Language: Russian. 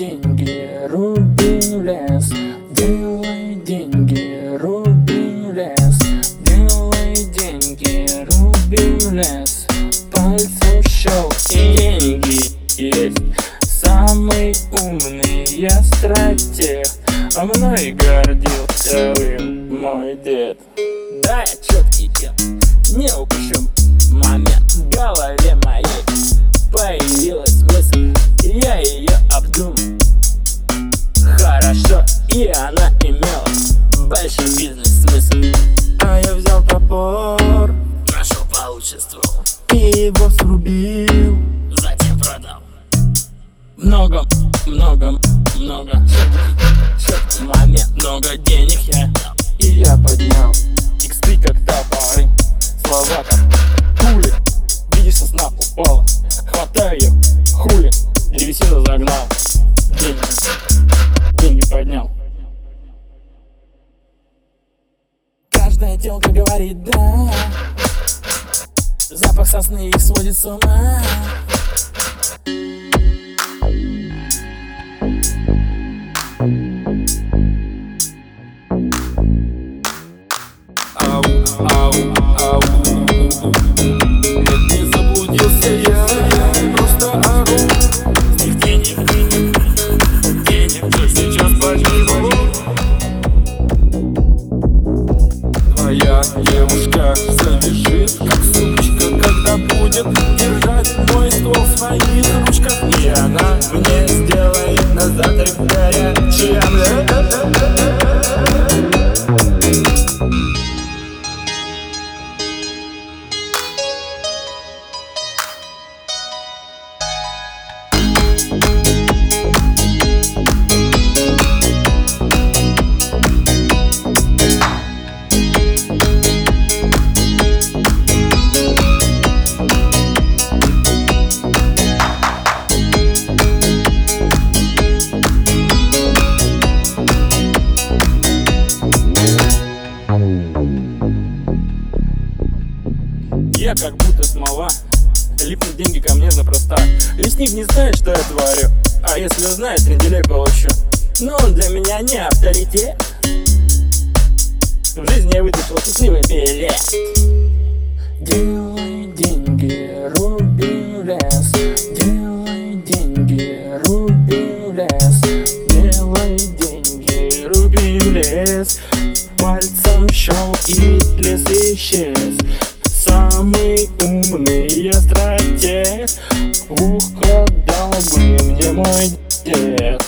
деньги, руби лес, делай деньги, руби лес, делай деньги, руби лес, пальцем щелк и деньги есть. Самый умный я стратег, а мной гордился вы, мой дед. Да, я четкий дед, не упущу срубил Затем продал. Много, много, много. Четкий момент Много денег я дал. И я поднял Иксы как топоры. Слова как пули. Видишь, сосна упала. Хватаю ее, хули. Древесину загнал Деньги, деньги поднял. Каждая телка говорит да Сосны их сводит с ума. Ау, ау, ау сделает назад горячим Я как будто смола. Липнут деньги ко мне запросто. Лесник не знает, что я творю. А если узнает, тренделей получу Но он для меня не авторитет. В жизни я вытащил счастливый билет Делай деньги, руби лес. Делай деньги, руби лес. Делай деньги, руби лес. Пальцем щел и лес исчез Самый умный я стратег. Ух, как дал бы мне мой дед